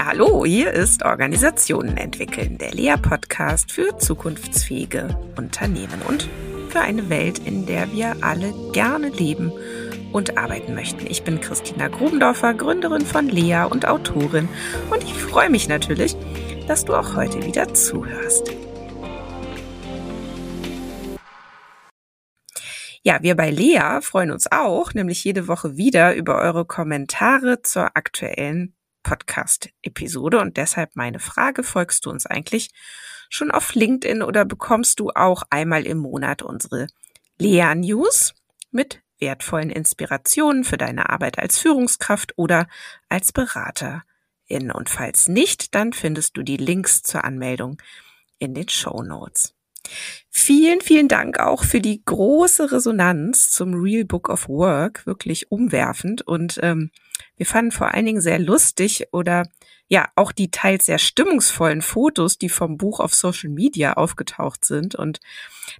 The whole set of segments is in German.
Ja, hallo, hier ist Organisationen entwickeln, der Lea-Podcast für zukunftsfähige Unternehmen und für eine Welt, in der wir alle gerne leben und arbeiten möchten. Ich bin Christina Grubendorfer, Gründerin von Lea und Autorin und ich freue mich natürlich, dass du auch heute wieder zuhörst. Ja, wir bei Lea freuen uns auch, nämlich jede Woche wieder über eure Kommentare zur aktuellen Podcast-Episode und deshalb meine Frage, folgst du uns eigentlich schon auf LinkedIn oder bekommst du auch einmal im Monat unsere Lea News mit wertvollen Inspirationen für deine Arbeit als Führungskraft oder als Beraterin? Und falls nicht, dann findest du die Links zur Anmeldung in den Show Notes. Vielen, vielen Dank auch für die große Resonanz zum Real Book of Work, wirklich umwerfend. Und ähm, wir fanden vor allen Dingen sehr lustig oder ja auch die teils sehr stimmungsvollen Fotos, die vom Buch auf Social Media aufgetaucht sind. Und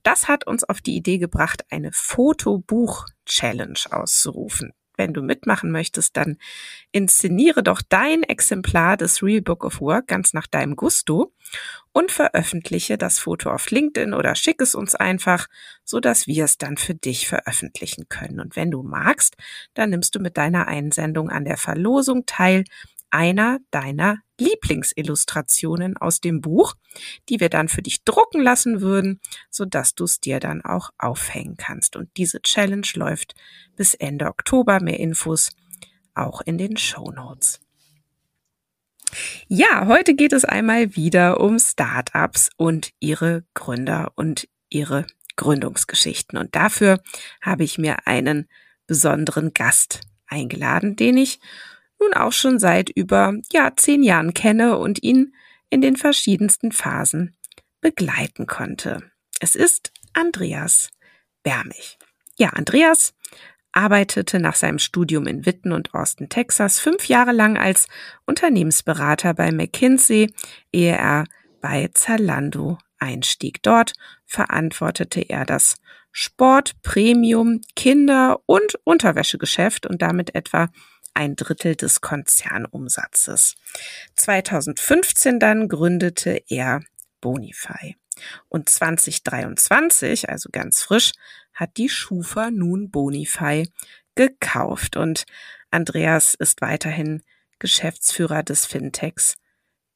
das hat uns auf die Idee gebracht, eine Fotobuch-Challenge auszurufen wenn du mitmachen möchtest, dann inszeniere doch dein Exemplar des Real Book of Work ganz nach deinem Gusto und veröffentliche das Foto auf LinkedIn oder schick es uns einfach, so dass wir es dann für dich veröffentlichen können. Und wenn du magst, dann nimmst du mit deiner Einsendung an der Verlosung teil einer deiner Lieblingsillustrationen aus dem Buch, die wir dann für dich drucken lassen würden, so dass du es dir dann auch aufhängen kannst. Und diese Challenge läuft bis Ende Oktober. Mehr Infos auch in den Show Notes. Ja, heute geht es einmal wieder um Startups und ihre Gründer und ihre Gründungsgeschichten. Und dafür habe ich mir einen besonderen Gast eingeladen, den ich nun auch schon seit über ja, zehn Jahren kenne und ihn in den verschiedensten Phasen begleiten konnte. Es ist Andreas Bermich. Ja, Andreas arbeitete nach seinem Studium in Witten und Austin, Texas, fünf Jahre lang als Unternehmensberater bei McKinsey, ehe er bei Zalando einstieg. Dort verantwortete er das Sport, Premium, Kinder- und Unterwäschegeschäft und damit etwa ein Drittel des Konzernumsatzes. 2015 dann gründete er Bonify. Und 2023, also ganz frisch, hat die Schufa nun Bonify gekauft. Und Andreas ist weiterhin Geschäftsführer des Fintechs,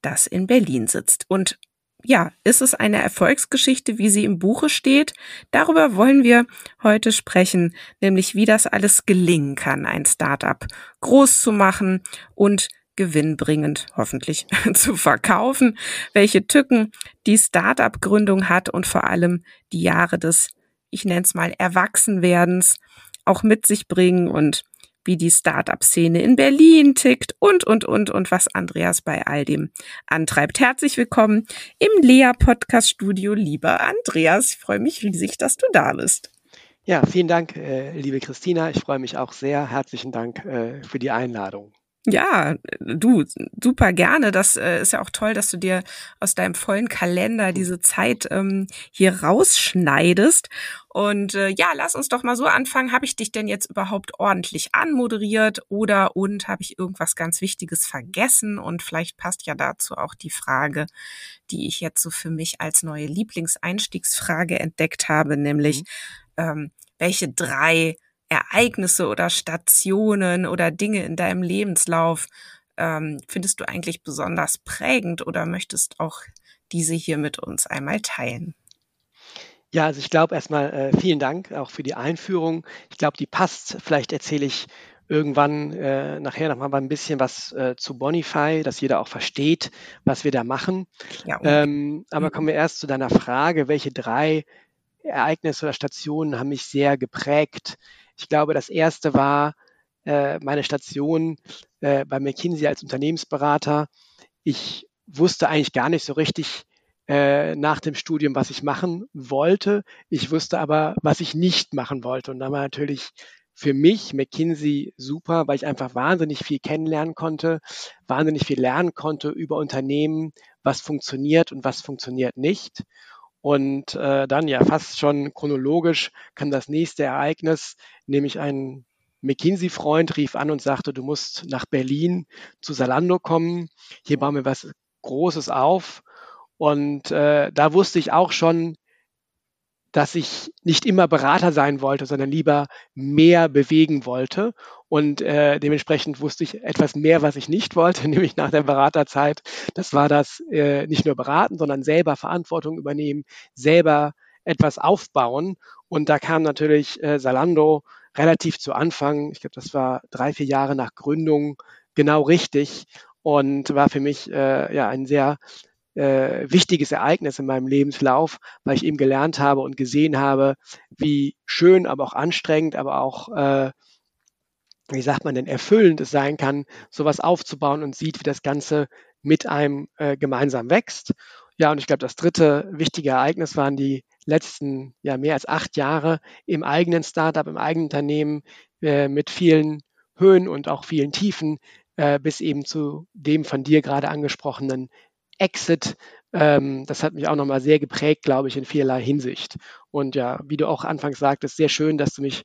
das in Berlin sitzt. Und ja, ist es eine Erfolgsgeschichte, wie sie im Buche steht? Darüber wollen wir heute sprechen, nämlich wie das alles gelingen kann, ein Startup groß zu machen und gewinnbringend hoffentlich zu verkaufen, welche Tücken die Startup-Gründung hat und vor allem die Jahre des, ich nenne es mal, Erwachsenwerdens auch mit sich bringen und wie die Startup-Szene in Berlin tickt und, und, und, und was Andreas bei all dem antreibt. Herzlich willkommen im Lea-Podcast-Studio, lieber Andreas. Ich freue mich riesig, dass du da bist. Ja, vielen Dank, äh, liebe Christina. Ich freue mich auch sehr. Herzlichen Dank äh, für die Einladung. Ja, du, super gerne. Das äh, ist ja auch toll, dass du dir aus deinem vollen Kalender diese Zeit ähm, hier rausschneidest. Und äh, ja, lass uns doch mal so anfangen. Habe ich dich denn jetzt überhaupt ordentlich anmoderiert oder und habe ich irgendwas ganz Wichtiges vergessen? Und vielleicht passt ja dazu auch die Frage, die ich jetzt so für mich als neue Lieblingseinstiegsfrage entdeckt habe, nämlich mhm. ähm, welche drei Ereignisse oder Stationen oder Dinge in deinem Lebenslauf ähm, findest du eigentlich besonders prägend oder möchtest auch diese hier mit uns einmal teilen? Ja, also ich glaube erstmal äh, vielen Dank auch für die Einführung. Ich glaube, die passt. Vielleicht erzähle ich irgendwann äh, nachher noch mal ein bisschen was äh, zu Bonify, dass jeder auch versteht, was wir da machen. Ja, ähm, aber mhm. kommen wir erst zu deiner Frage, welche drei Ereignisse oder Stationen haben mich sehr geprägt ich glaube, das erste war äh, meine Station äh, bei McKinsey als Unternehmensberater. Ich wusste eigentlich gar nicht so richtig äh, nach dem Studium, was ich machen wollte. Ich wusste aber, was ich nicht machen wollte. Und da war natürlich für mich McKinsey super, weil ich einfach wahnsinnig viel kennenlernen konnte, wahnsinnig viel lernen konnte über Unternehmen, was funktioniert und was funktioniert nicht. Und äh, dann ja fast schon chronologisch kann das nächste Ereignis, nämlich ein McKinsey-Freund rief an und sagte, du musst nach Berlin zu Salando kommen. Hier bauen wir was Großes auf. Und äh, da wusste ich auch schon, dass ich nicht immer Berater sein wollte, sondern lieber mehr bewegen wollte. Und äh, dementsprechend wusste ich etwas mehr, was ich nicht wollte, nämlich nach der Beraterzeit. Das war das äh, nicht nur beraten, sondern selber Verantwortung übernehmen, selber etwas aufbauen. Und da kam natürlich äh, Salando relativ zu Anfang. Ich glaube, das war drei, vier Jahre nach Gründung genau richtig und war für mich äh, ja ein sehr äh, wichtiges Ereignis in meinem Lebenslauf, weil ich eben gelernt habe und gesehen habe, wie schön, aber auch anstrengend, aber auch, äh, wie sagt man denn, erfüllend es sein kann, sowas aufzubauen und sieht, wie das Ganze mit einem äh, gemeinsam wächst. Ja, und ich glaube, das dritte wichtige Ereignis waren die letzten ja mehr als acht Jahre im eigenen Startup, im eigenen Unternehmen äh, mit vielen Höhen und auch vielen Tiefen äh, bis eben zu dem von dir gerade angesprochenen Exit. Ähm, das hat mich auch nochmal sehr geprägt, glaube ich, in vielerlei Hinsicht. Und ja, wie du auch anfangs sagtest, sehr schön, dass du mich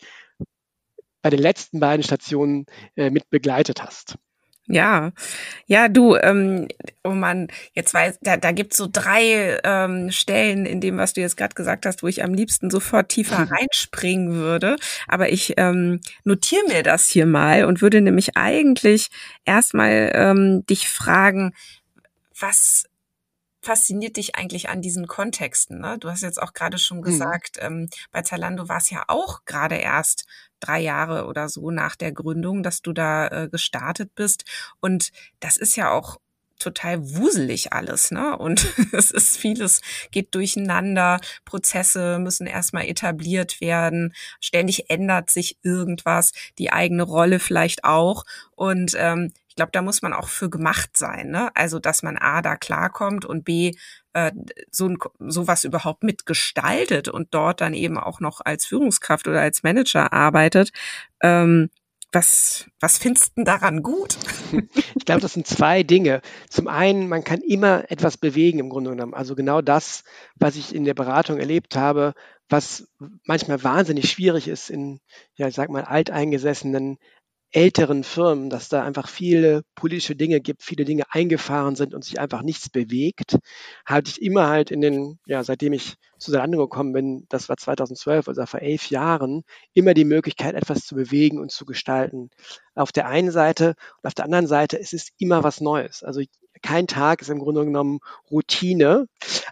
bei den letzten beiden Stationen äh, mit begleitet hast. Ja, ja, du, ähm, oh Mann, jetzt weiß, da, da gibt's so drei ähm, Stellen in dem, was du jetzt gerade gesagt hast, wo ich am liebsten sofort tiefer reinspringen würde. Aber ich ähm, notiere mir das hier mal und würde nämlich eigentlich erstmal ähm, dich fragen, was fasziniert dich eigentlich an diesen Kontexten? Ne? Du hast jetzt auch gerade schon mhm. gesagt, mhm. ähm, bei Zalando war es ja auch gerade erst drei Jahre oder so nach der Gründung, dass du da äh, gestartet bist. Und das ist ja auch total wuselig alles, ne? Und es ist vieles geht durcheinander, Prozesse müssen erstmal etabliert werden, ständig ändert sich irgendwas, die eigene Rolle vielleicht auch. Und ähm, ich glaube, da muss man auch für gemacht sein, ne? Also, dass man A da klarkommt und B äh, so sowas überhaupt mitgestaltet und dort dann eben auch noch als Führungskraft oder als Manager arbeitet. Ähm, was, was findest du daran gut? Ich glaube, das sind zwei Dinge. Zum einen, man kann immer etwas bewegen im Grunde genommen. Also genau das, was ich in der Beratung erlebt habe, was manchmal wahnsinnig schwierig ist in, ja, ich sag mal, alteingesessenen älteren Firmen, dass da einfach viele politische Dinge gibt, viele Dinge eingefahren sind und sich einfach nichts bewegt, hatte ich immer halt in den, ja, seitdem ich zu Zalando gekommen bin, das war 2012, also vor elf Jahren, immer die Möglichkeit, etwas zu bewegen und zu gestalten. Auf der einen Seite und auf der anderen Seite, es ist immer was Neues. Also kein Tag ist im Grunde genommen Routine.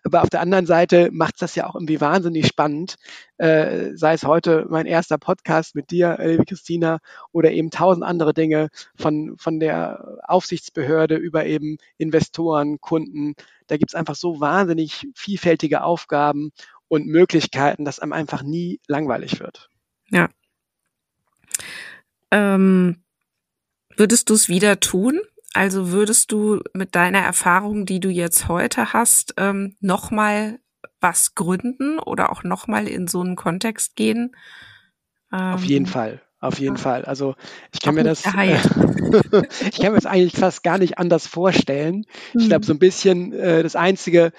Aber auf der anderen Seite macht das ja auch irgendwie wahnsinnig spannend. Äh, sei es heute mein erster Podcast mit dir, liebe Christina, oder eben tausend andere Dinge von, von der Aufsichtsbehörde über eben Investoren, Kunden. Da gibt es einfach so wahnsinnig vielfältige Aufgaben und Möglichkeiten, dass einem einfach nie langweilig wird. Ja. Ähm, würdest du es wieder tun? Also würdest du mit deiner Erfahrung, die du jetzt heute hast, ähm, nochmal was gründen oder auch nochmal in so einen Kontext gehen? Ähm, auf jeden Fall. Auf jeden ja. Fall. Also ich kann mir das, ich kann mir das eigentlich fast gar nicht anders vorstellen. Ich glaube, hm. so ein bisschen äh, das Einzige,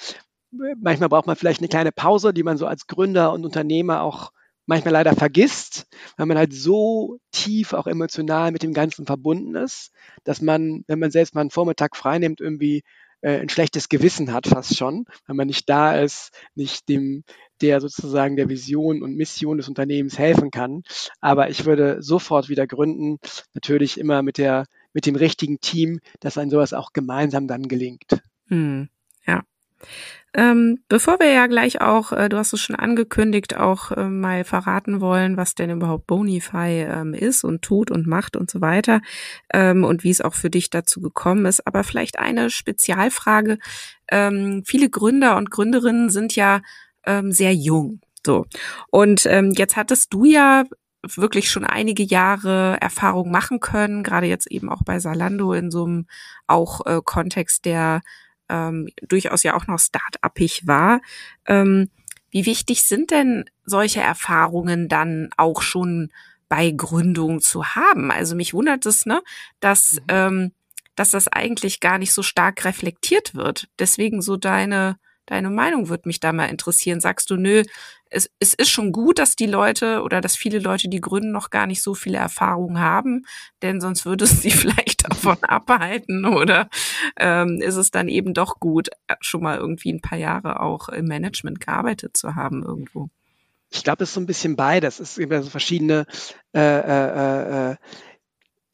manchmal braucht man vielleicht eine kleine Pause, die man so als Gründer und Unternehmer auch manchmal leider vergisst, weil man halt so tief auch emotional mit dem Ganzen verbunden ist, dass man, wenn man selbst mal einen Vormittag freinimmt, irgendwie äh, ein schlechtes Gewissen hat fast schon, weil man nicht da ist, nicht dem, der sozusagen der Vision und Mission des Unternehmens helfen kann. Aber ich würde sofort wieder gründen, natürlich immer mit der, mit dem richtigen Team, dass ein sowas auch gemeinsam dann gelingt. Hm. Ähm, bevor wir ja gleich auch, äh, du hast es schon angekündigt, auch äh, mal verraten wollen, was denn überhaupt Bonify ähm, ist und tut und macht und so weiter ähm, und wie es auch für dich dazu gekommen ist. Aber vielleicht eine Spezialfrage. Ähm, viele Gründer und Gründerinnen sind ja ähm, sehr jung. So. Und ähm, jetzt hattest du ja wirklich schon einige Jahre Erfahrung machen können, gerade jetzt eben auch bei Salando in so einem auch äh, Kontext, der ähm, durchaus ja auch noch start-upig war. Ähm, wie wichtig sind denn solche Erfahrungen dann auch schon bei Gründung zu haben? Also mich wundert es, ne, dass, mhm. ähm, dass das eigentlich gar nicht so stark reflektiert wird. Deswegen so deine, deine Meinung würde mich da mal interessieren. Sagst du, nö, es, es ist schon gut, dass die Leute oder dass viele Leute, die gründen, noch gar nicht so viele Erfahrungen haben, denn sonst würde es sie vielleicht davon abhalten oder ähm, ist es dann eben doch gut, schon mal irgendwie ein paar Jahre auch im Management gearbeitet zu haben irgendwo. Ich glaube, es ist so ein bisschen beides. Es gibt so verschiedene äh, äh, äh,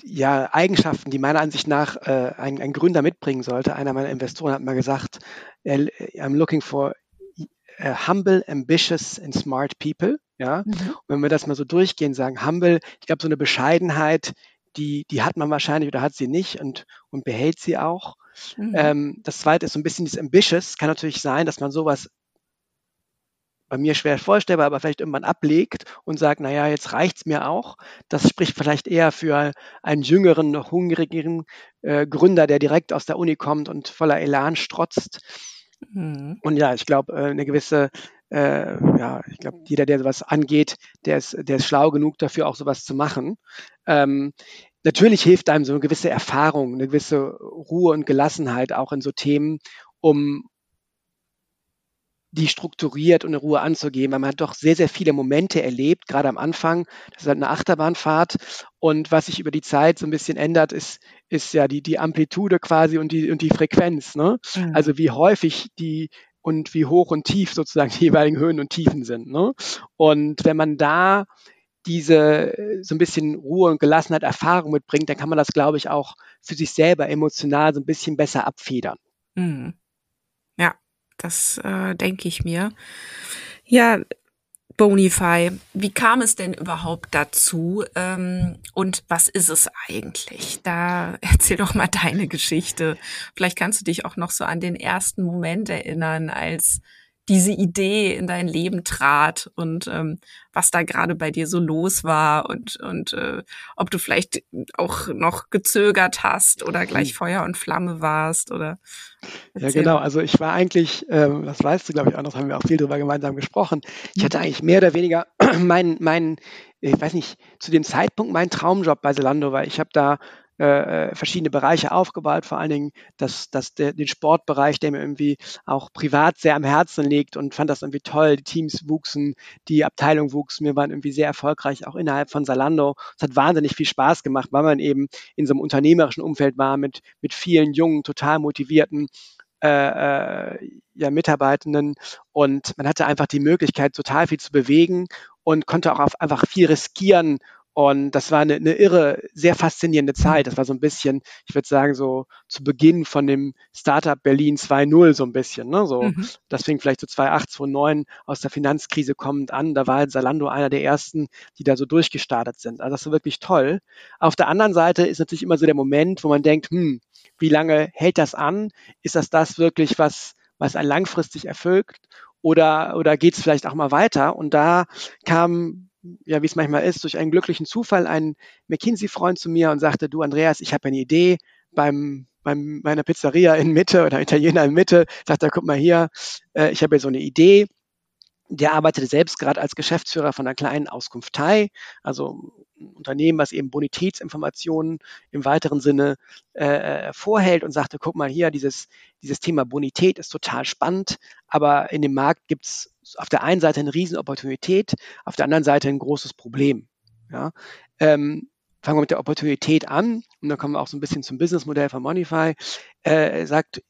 ja, Eigenschaften, die meiner Ansicht nach äh, ein, ein Gründer mitbringen sollte. Einer meiner Investoren hat mal gesagt, I'm looking for uh, humble, ambitious and smart people. Ja, mhm. und wenn wir das mal so durchgehen, sagen humble, ich glaube, so eine Bescheidenheit, die, die hat man wahrscheinlich oder hat sie nicht und, und behält sie auch. Mhm. Ähm, das zweite ist so ein bisschen dieses ambitious. Kann natürlich sein, dass man sowas bei mir schwer vorstellbar, aber vielleicht irgendwann ablegt und sagt, naja, jetzt reicht's mir auch. Das spricht vielleicht eher für einen jüngeren, noch hungrigeren äh, Gründer, der direkt aus der Uni kommt und voller Elan strotzt. Mhm. Und ja, ich glaube, äh, eine gewisse, äh, ja, ich glaube, jeder, der sowas angeht, der ist, der ist schlau genug dafür, auch sowas zu machen. Ähm, natürlich hilft einem so eine gewisse Erfahrung, eine gewisse Ruhe und Gelassenheit auch in so Themen, um, die strukturiert und in Ruhe anzugehen, weil man hat doch sehr, sehr viele Momente erlebt, gerade am Anfang. Das ist halt eine Achterbahnfahrt. Und was sich über die Zeit so ein bisschen ändert, ist, ist ja die, die Amplitude quasi und die, und die Frequenz. Ne? Mhm. Also wie häufig die und wie hoch und tief sozusagen die jeweiligen Höhen und Tiefen sind. Ne? Und wenn man da diese so ein bisschen Ruhe und Gelassenheit, Erfahrung mitbringt, dann kann man das, glaube ich, auch für sich selber emotional so ein bisschen besser abfedern. Mhm. Das äh, denke ich mir. Ja, Bonify, wie kam es denn überhaupt dazu ähm, und was ist es eigentlich? Da erzähl doch mal deine Geschichte. Vielleicht kannst du dich auch noch so an den ersten Moment erinnern, als diese Idee in dein Leben trat und ähm, was da gerade bei dir so los war und, und äh, ob du vielleicht auch noch gezögert hast oder gleich hm. Feuer und Flamme warst oder ja genau, also ich war eigentlich, ähm, das weißt du glaube ich auch noch, haben wir auch viel drüber gemeinsam gesprochen. Ich hatte eigentlich mehr oder weniger meinen, mein, ich weiß nicht, zu dem Zeitpunkt meinen Traumjob bei Zalando, weil ich habe da äh, äh, verschiedene Bereiche aufgebaut, vor allen Dingen das, das, der, den Sportbereich, der mir irgendwie auch privat sehr am Herzen liegt und fand das irgendwie toll. Die Teams wuchsen, die Abteilung wuchs, wir waren irgendwie sehr erfolgreich, auch innerhalb von Salando. Es hat wahnsinnig viel Spaß gemacht, weil man eben in so einem unternehmerischen Umfeld war mit, mit vielen jungen, total motivierten äh, äh, ja, Mitarbeitenden und man hatte einfach die Möglichkeit, total viel zu bewegen und konnte auch auf einfach viel riskieren und das war eine, eine irre, sehr faszinierende Zeit. Das war so ein bisschen, ich würde sagen, so zu Beginn von dem Startup Berlin 2.0 so ein bisschen. Ne? So, mhm. Das fing vielleicht so 2008, 2009 aus der Finanzkrise kommend an. Da war halt Salando einer der ersten, die da so durchgestartet sind. Also das war wirklich toll. Auf der anderen Seite ist natürlich immer so der Moment, wo man denkt, hm, wie lange hält das an? Ist das das wirklich, was, was einen langfristig erfüllt? Oder, oder geht es vielleicht auch mal weiter? Und da kam ja, wie es manchmal ist, durch einen glücklichen Zufall ein McKinsey-Freund zu mir und sagte, du Andreas, ich habe eine Idee beim, beim meiner Pizzeria in Mitte oder Italiener in Mitte, sagt er, guck mal hier, äh, ich habe hier so eine Idee. Der arbeitete selbst gerade als Geschäftsführer von einer kleinen Auskunftei, also Unternehmen, was eben Bonitätsinformationen im weiteren Sinne äh, vorhält und sagte, guck mal hier, dieses, dieses Thema Bonität ist total spannend, aber in dem Markt gibt es auf der einen Seite eine Riesenopportunität, auf der anderen Seite ein großes Problem. Ja? Ähm, fangen wir mit der Opportunität an und dann kommen wir auch so ein bisschen zum Businessmodell von Monify. Äh, sagt,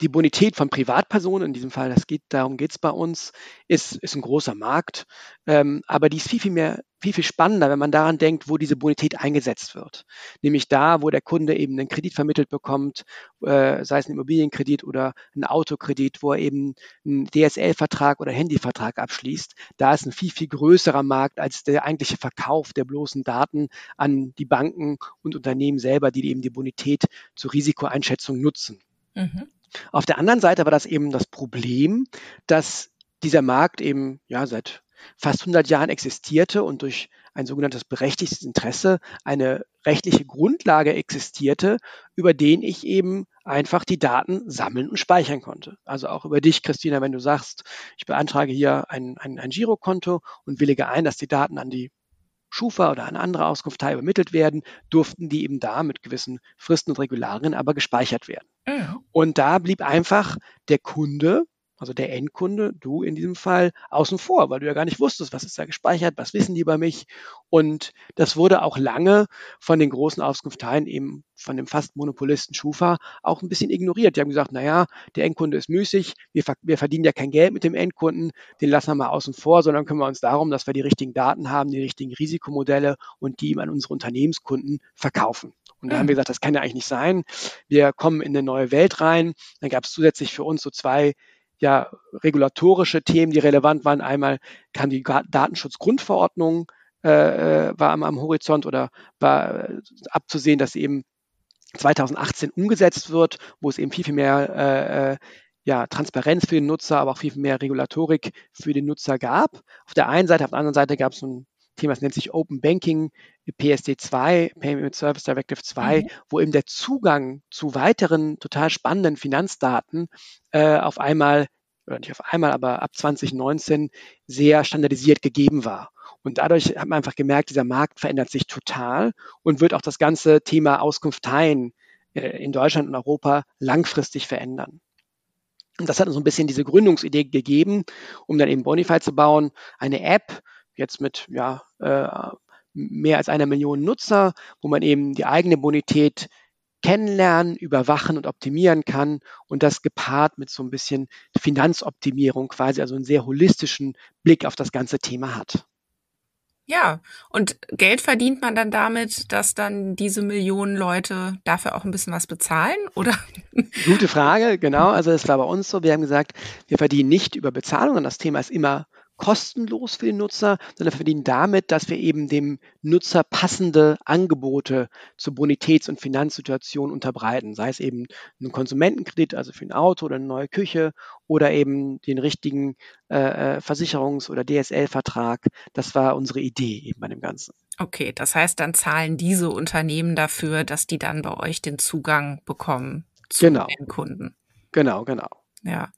die Bonität von Privatpersonen, in diesem Fall, das geht, darum geht es bei uns, ist, ist ein großer Markt, ähm, aber die ist viel, viel mehr, viel, viel spannender, wenn man daran denkt, wo diese Bonität eingesetzt wird. Nämlich da, wo der Kunde eben einen Kredit vermittelt bekommt, äh, sei es ein Immobilienkredit oder ein Autokredit, wo er eben einen DSL-Vertrag oder Handyvertrag abschließt. Da ist ein viel, viel größerer Markt als der eigentliche Verkauf der bloßen Daten an die Banken und Unternehmen selber, die eben die Bonität zur Risikoeinschätzung nutzen. Mhm. Auf der anderen Seite war das eben das Problem, dass dieser Markt eben ja seit fast 100 Jahren existierte und durch ein sogenanntes berechtigtes Interesse eine rechtliche Grundlage existierte, über den ich eben einfach die Daten sammeln und speichern konnte. Also auch über dich, Christina, wenn du sagst, ich beantrage hier ein, ein, ein Girokonto und willige ein, dass die Daten an die Schufa oder eine andere Auskunftei übermittelt werden, durften die eben da mit gewissen Fristen und Regularien aber gespeichert werden. Und da blieb einfach der Kunde, also der Endkunde, du in diesem Fall, außen vor, weil du ja gar nicht wusstest, was ist da gespeichert, was wissen die über mich. Und das wurde auch lange von den großen Auskunfteien, eben von dem fast Monopolisten Schufa, auch ein bisschen ignoriert. Die haben gesagt, naja, der Endkunde ist müßig, wir, wir verdienen ja kein Geld mit dem Endkunden, den lassen wir mal außen vor, sondern kümmern wir uns darum, dass wir die richtigen Daten haben, die richtigen Risikomodelle und die an unsere Unternehmenskunden verkaufen. Und da haben wir gesagt, das kann ja eigentlich nicht sein. Wir kommen in eine neue Welt rein. Dann gab es zusätzlich für uns so zwei ja, regulatorische Themen, die relevant waren. Einmal kam die Datenschutzgrundverordnung äh, äh, war am, am, Horizont oder war äh, abzusehen, dass eben 2018 umgesetzt wird, wo es eben viel, viel mehr äh, äh, ja, Transparenz für den Nutzer, aber auch viel, viel mehr Regulatorik für den Nutzer gab. Auf der einen Seite, auf der anderen Seite gab es so ein Thema, das nennt sich Open Banking, PSD 2, Payment Service Directive 2, mhm. wo eben der Zugang zu weiteren total spannenden Finanzdaten äh, auf einmal, oder nicht auf einmal, aber ab 2019 sehr standardisiert gegeben war. Und dadurch hat man einfach gemerkt, dieser Markt verändert sich total und wird auch das ganze Thema Auskunfteien äh, in Deutschland und Europa langfristig verändern. Und das hat uns so ein bisschen diese Gründungsidee gegeben, um dann eben Bonify zu bauen, eine App, jetzt mit ja, äh, mehr als einer Million Nutzer, wo man eben die eigene Bonität kennenlernen, überwachen und optimieren kann und das gepaart mit so ein bisschen Finanzoptimierung quasi, also einen sehr holistischen Blick auf das ganze Thema hat. Ja, und Geld verdient man dann damit, dass dann diese Millionen Leute dafür auch ein bisschen was bezahlen, oder? Gute Frage, genau. Also es war bei uns so, wir haben gesagt, wir verdienen nicht über Bezahlungen. Das Thema ist immer kostenlos für den Nutzer, sondern verdienen damit, dass wir eben dem Nutzer passende Angebote zur Bonitäts- und Finanzsituation unterbreiten, sei es eben einen Konsumentenkredit, also für ein Auto oder eine neue Küche oder eben den richtigen äh, äh Versicherungs- oder DSL-Vertrag. Das war unsere Idee eben bei dem Ganzen. Okay, das heißt, dann zahlen diese Unternehmen dafür, dass die dann bei euch den Zugang bekommen zu genau. den Kunden. Genau, genau. Ja.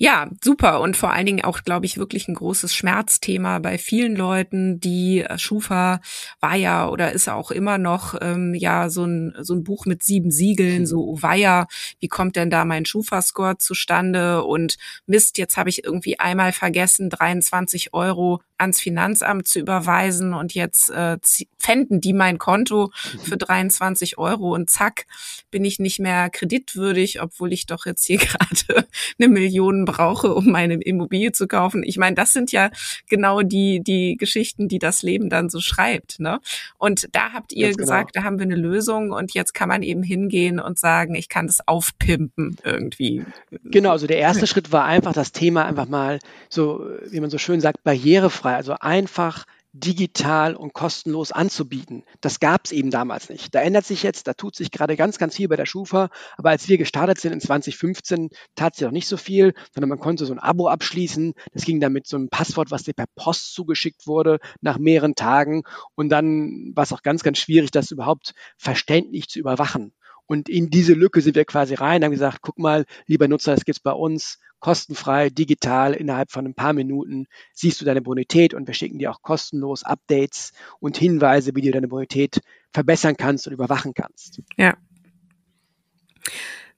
Ja, super und vor allen Dingen auch, glaube ich, wirklich ein großes Schmerzthema bei vielen Leuten. Die äh, Schufa war ja oder ist auch immer noch ähm, ja so ein so ein Buch mit sieben Siegeln, so oh weia, wie kommt denn da mein Schufa-Score zustande? Und Mist, jetzt habe ich irgendwie einmal vergessen, 23 Euro ans Finanzamt zu überweisen und jetzt äh, pfänden die mein Konto für 23 Euro und zack, bin ich nicht mehr kreditwürdig, obwohl ich doch jetzt hier gerade eine Million brauche, um meine Immobilie zu kaufen. Ich meine, das sind ja genau die, die Geschichten, die das Leben dann so schreibt. Ne? Und da habt ihr genau. gesagt, da haben wir eine Lösung und jetzt kann man eben hingehen und sagen, ich kann das aufpimpen irgendwie. Genau, also der erste Schritt war einfach das Thema einfach mal so, wie man so schön sagt, barrierefrei, also einfach digital und kostenlos anzubieten. Das gab es eben damals nicht. Da ändert sich jetzt, da tut sich gerade ganz, ganz viel bei der Schufa. Aber als wir gestartet sind in 2015, tat sich noch nicht so viel, sondern man konnte so ein Abo abschließen. Das ging dann mit so einem Passwort, was dir per Post zugeschickt wurde, nach mehreren Tagen. Und dann war es auch ganz, ganz schwierig, das überhaupt verständlich zu überwachen. Und in diese Lücke sind wir quasi rein, haben gesagt, guck mal, lieber Nutzer, das gibt's bei uns kostenfrei, digital, innerhalb von ein paar Minuten siehst du deine Bonität und wir schicken dir auch kostenlos Updates und Hinweise, wie du deine Bonität verbessern kannst und überwachen kannst. Ja.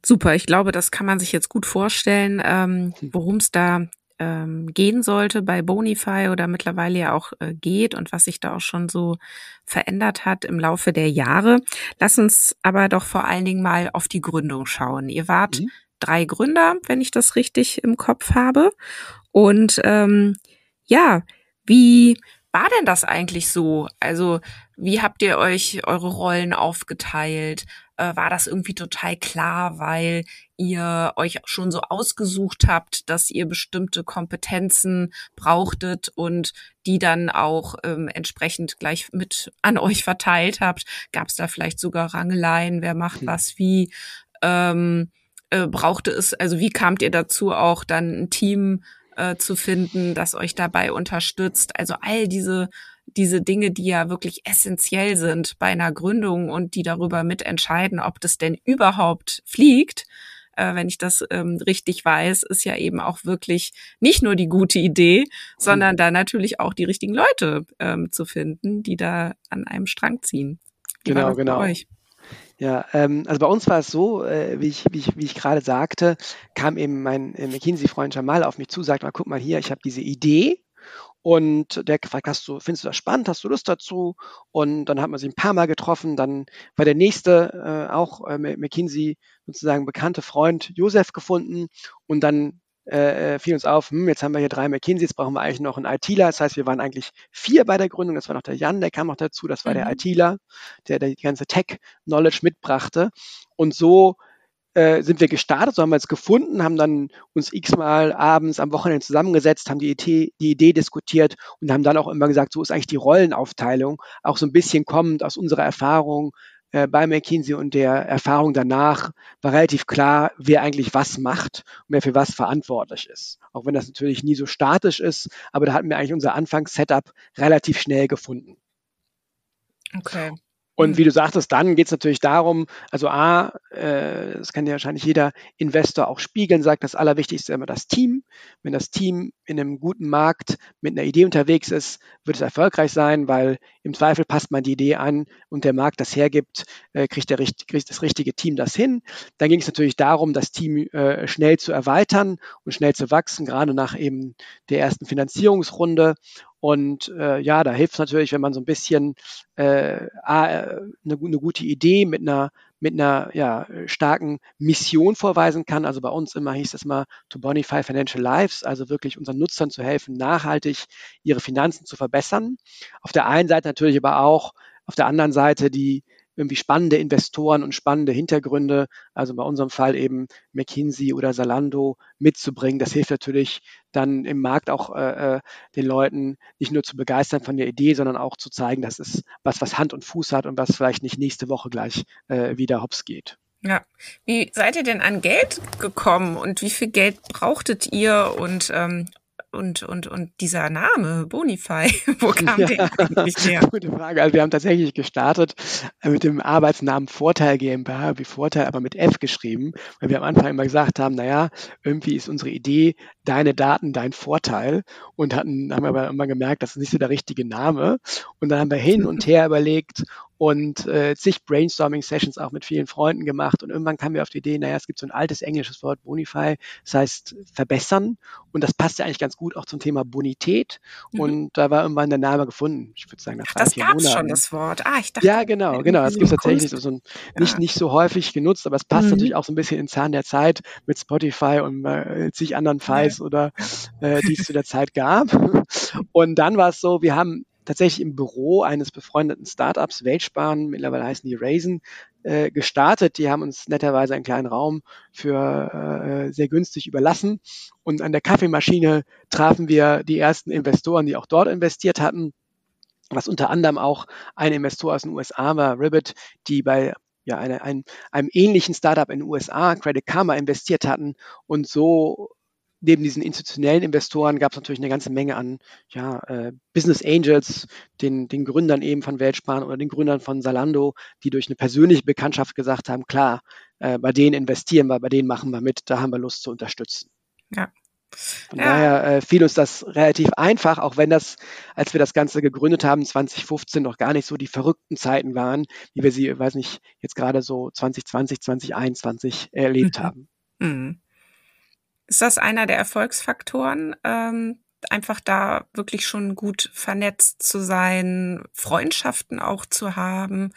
Super, ich glaube, das kann man sich jetzt gut vorstellen, ähm, hm. worum es da ähm, gehen sollte bei Bonify oder mittlerweile ja auch äh, geht und was sich da auch schon so verändert hat im Laufe der Jahre. Lass uns aber doch vor allen Dingen mal auf die Gründung schauen. Ihr wart mhm. Drei Gründer, wenn ich das richtig im Kopf habe. Und ähm, ja, wie war denn das eigentlich so? Also wie habt ihr euch eure Rollen aufgeteilt? Äh, war das irgendwie total klar, weil ihr euch schon so ausgesucht habt, dass ihr bestimmte Kompetenzen brauchtet und die dann auch ähm, entsprechend gleich mit an euch verteilt habt? Gab es da vielleicht sogar Rangeleien? Wer macht hm. was wie? Ähm, äh, brauchte es, also wie kamt ihr dazu auch dann ein Team äh, zu finden, das euch dabei unterstützt? Also all diese diese Dinge, die ja wirklich essentiell sind bei einer Gründung und die darüber mitentscheiden, ob das denn überhaupt fliegt, äh, wenn ich das ähm, richtig weiß, ist ja eben auch wirklich nicht nur die gute Idee, sondern da natürlich auch die richtigen Leute ähm, zu finden, die da an einem Strang ziehen. Wie genau, genau. Euch? Ja, ähm, also bei uns war es so, äh, wie ich, wie ich, wie ich gerade sagte, kam eben mein äh, McKinsey-Freund Jamal auf mich zu, sagt mal, guck mal hier, ich habe diese Idee und der gefragt, hast du, findest du das spannend, hast du Lust dazu? Und dann hat man sich ein paar Mal getroffen. Dann war der nächste äh, auch äh, McKinsey sozusagen bekannte Freund Josef gefunden und dann äh, äh, fiel uns auf, hm, jetzt haben wir hier drei McKinsey, jetzt brauchen wir eigentlich noch einen ITler. Das heißt, wir waren eigentlich vier bei der Gründung. Das war noch der Jan, der kam noch dazu. Das war mhm. der ITler, der, der die ganze Tech-Knowledge mitbrachte. Und so äh, sind wir gestartet, so haben wir es gefunden, haben dann uns x-mal abends am Wochenende zusammengesetzt, haben die Idee, die Idee diskutiert und haben dann auch immer gesagt, so ist eigentlich die Rollenaufteilung, auch so ein bisschen kommend aus unserer Erfahrung äh, bei McKinsey und der Erfahrung danach war relativ klar, wer eigentlich was macht und wer für was verantwortlich ist. Auch wenn das natürlich nie so statisch ist, aber da hatten wir eigentlich unser Anfangssetup relativ schnell gefunden. Okay. Und wie du sagtest, dann geht es natürlich darum, also A, äh, das kann ja wahrscheinlich jeder Investor auch spiegeln, sagt, das Allerwichtigste ist immer das Team. Wenn das Team in einem guten Markt mit einer Idee unterwegs ist, wird es erfolgreich sein, weil im Zweifel passt man die Idee an und der Markt das hergibt, äh, kriegt, der, kriegt das richtige Team das hin. Dann ging es natürlich darum, das Team äh, schnell zu erweitern und schnell zu wachsen, gerade nach eben der ersten Finanzierungsrunde. Und äh, ja, da hilft es natürlich, wenn man so ein bisschen äh, eine, eine gute Idee mit einer mit einer ja, starken Mission vorweisen kann. Also bei uns immer hieß es mal to bonify financial lives, also wirklich unseren Nutzern zu helfen, nachhaltig ihre Finanzen zu verbessern. Auf der einen Seite natürlich aber auch auf der anderen Seite die irgendwie spannende Investoren und spannende Hintergründe, also bei unserem Fall eben McKinsey oder Salando mitzubringen. Das hilft natürlich dann im Markt auch äh, äh, den Leuten nicht nur zu begeistern von der Idee, sondern auch zu zeigen, dass es was, was Hand und Fuß hat und was vielleicht nicht nächste Woche gleich äh, wieder hops geht. Ja. Wie seid ihr denn an Geld gekommen und wie viel Geld brauchtet ihr und ähm, und, und, und dieser Name, Bonify, wo kam ja, der eigentlich her? Gute Frage. Also wir haben tatsächlich gestartet äh, mit dem Arbeitsnamen Vorteil GmbH, wie Vorteil, aber mit F geschrieben, weil wir am Anfang immer gesagt haben, naja, irgendwie ist unsere Idee, deine Daten, dein Vorteil und hatten, haben aber immer gemerkt, das ist nicht so der richtige Name. Und dann haben wir hin und her überlegt und äh, zig Brainstorming-Sessions auch mit vielen Freunden gemacht. Und irgendwann kamen wir auf die Idee, naja, es gibt so ein altes englisches Wort, Bonify, das heißt verbessern. Und das passt ja eigentlich ganz gut auch zum Thema Bonität. Mhm. Und da war irgendwann der Name gefunden. Ich würde sagen, nach drei, das vier Monaten. schon, das Wort. Ah, ich dachte, ja, genau, genau. Das gibt es tatsächlich so, ein, nicht, nicht so häufig genutzt, aber es passt mhm. natürlich auch so ein bisschen in Zahn der Zeit mit Spotify und äh, zig anderen Files ja. oder äh, die es zu der Zeit gab. Und dann war es so, wir haben tatsächlich im Büro eines befreundeten Startups, Weltsparen, mittlerweile heißen die Raisin, äh, gestartet. Die haben uns netterweise einen kleinen Raum für äh, sehr günstig überlassen. Und an der Kaffeemaschine trafen wir die ersten Investoren, die auch dort investiert hatten was unter anderem auch ein Investor aus den USA war, Ribbit, die bei ja, eine, ein, einem ähnlichen Startup in den USA, Credit Karma, investiert hatten und so neben diesen institutionellen Investoren gab es natürlich eine ganze Menge an ja, äh, Business Angels, den, den Gründern eben von Weltsparen oder den Gründern von Salando, die durch eine persönliche Bekanntschaft gesagt haben, klar, äh, bei denen investieren wir, bei denen machen wir mit, da haben wir Lust zu unterstützen. Ja. Von ja. daher äh, fiel uns das relativ einfach, auch wenn das, als wir das Ganze gegründet haben, 2015 noch gar nicht so die verrückten Zeiten waren, wie wir sie, weiß nicht, jetzt gerade so 2020, 2021 erlebt mhm. haben. Mhm. Ist das einer der Erfolgsfaktoren, ähm, einfach da wirklich schon gut vernetzt zu sein, Freundschaften auch zu haben,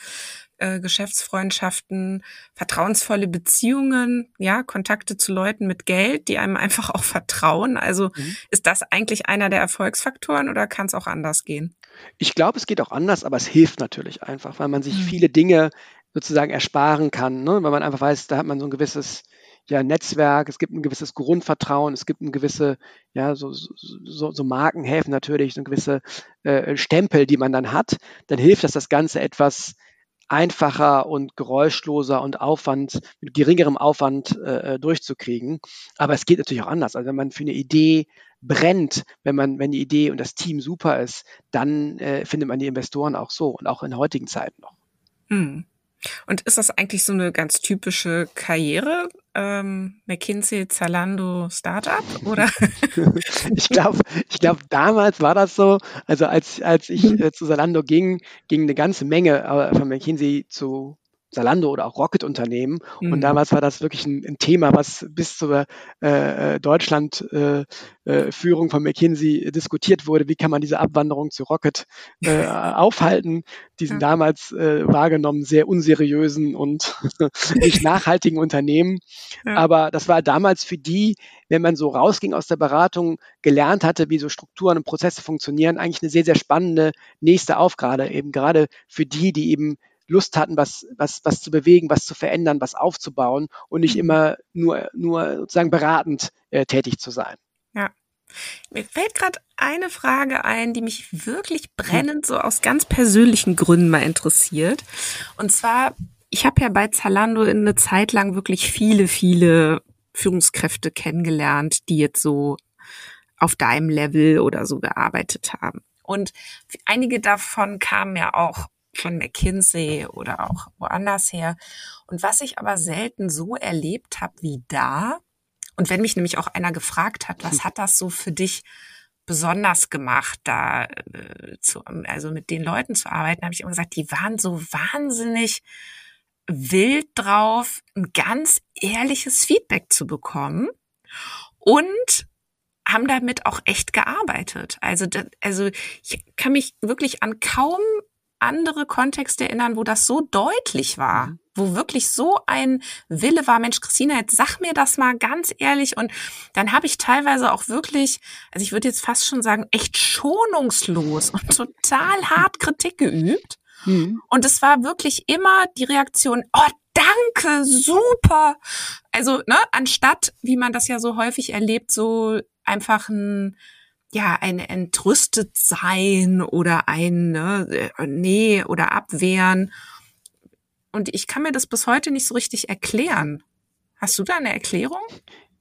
äh, Geschäftsfreundschaften, vertrauensvolle Beziehungen, ja, Kontakte zu Leuten mit Geld, die einem einfach auch vertrauen. Also mhm. ist das eigentlich einer der Erfolgsfaktoren oder kann es auch anders gehen? Ich glaube, es geht auch anders, aber es hilft natürlich einfach, weil man sich mhm. viele Dinge sozusagen ersparen kann, ne? weil man einfach weiß, da hat man so ein gewisses ja, Netzwerk, es gibt ein gewisses Grundvertrauen, es gibt ein gewisse, ja, so, so, so Marken helfen natürlich, so ein gewisse äh, Stempel, die man dann hat, dann hilft das, das Ganze etwas einfacher und geräuschloser und Aufwand, mit geringerem Aufwand äh, äh, durchzukriegen. Aber es geht natürlich auch anders. Also wenn man für eine Idee brennt, wenn man, wenn die Idee und das Team super ist, dann äh, findet man die Investoren auch so und auch in heutigen Zeiten noch. Hm. Und ist das eigentlich so eine ganz typische Karriere? Ähm, McKinsey, Zalando, Startup oder? ich glaube, ich glaube, damals war das so. Also als, als ich äh, zu Zalando ging, ging eine ganze Menge äh, von McKinsey zu Salando oder auch Rocket-Unternehmen. Mhm. Und damals war das wirklich ein, ein Thema, was bis zur äh, äh Deutschland-Führung äh, äh, von McKinsey diskutiert wurde. Wie kann man diese Abwanderung zu Rocket äh, aufhalten? Diesen ja. damals äh, wahrgenommen sehr unseriösen und nicht nachhaltigen Unternehmen. Ja. Aber das war damals für die, wenn man so rausging aus der Beratung, gelernt hatte, wie so Strukturen und Prozesse funktionieren, eigentlich eine sehr, sehr spannende nächste Aufgabe, eben gerade für die, die eben Lust hatten, was, was, was zu bewegen, was zu verändern, was aufzubauen und nicht mhm. immer nur, nur sozusagen beratend äh, tätig zu sein. Ja. Mir fällt gerade eine Frage ein, die mich wirklich hm. brennend so aus ganz persönlichen Gründen mal interessiert. Und zwar, ich habe ja bei Zalando in eine Zeit lang wirklich viele, viele Führungskräfte kennengelernt, die jetzt so auf deinem Level oder so gearbeitet haben. Und einige davon kamen ja auch von McKinsey oder auch woanders her. Und was ich aber selten so erlebt habe wie da, und wenn mich nämlich auch einer gefragt hat, was hat das so für dich besonders gemacht, da äh, zu, also mit den Leuten zu arbeiten, habe ich immer gesagt, die waren so wahnsinnig wild drauf, ein ganz ehrliches Feedback zu bekommen und haben damit auch echt gearbeitet. Also, also ich kann mich wirklich an kaum andere Kontexte erinnern, wo das so deutlich war, mhm. wo wirklich so ein Wille war, Mensch, Christina, jetzt sag mir das mal ganz ehrlich. Und dann habe ich teilweise auch wirklich, also ich würde jetzt fast schon sagen, echt schonungslos und total hart Kritik geübt. Mhm. Und es war wirklich immer die Reaktion, oh, danke, super. Also, ne, anstatt, wie man das ja so häufig erlebt, so einfach ein ja, ein entrüstet sein oder ein ne, äh, nee oder abwehren. Und ich kann mir das bis heute nicht so richtig erklären. Hast du da eine Erklärung?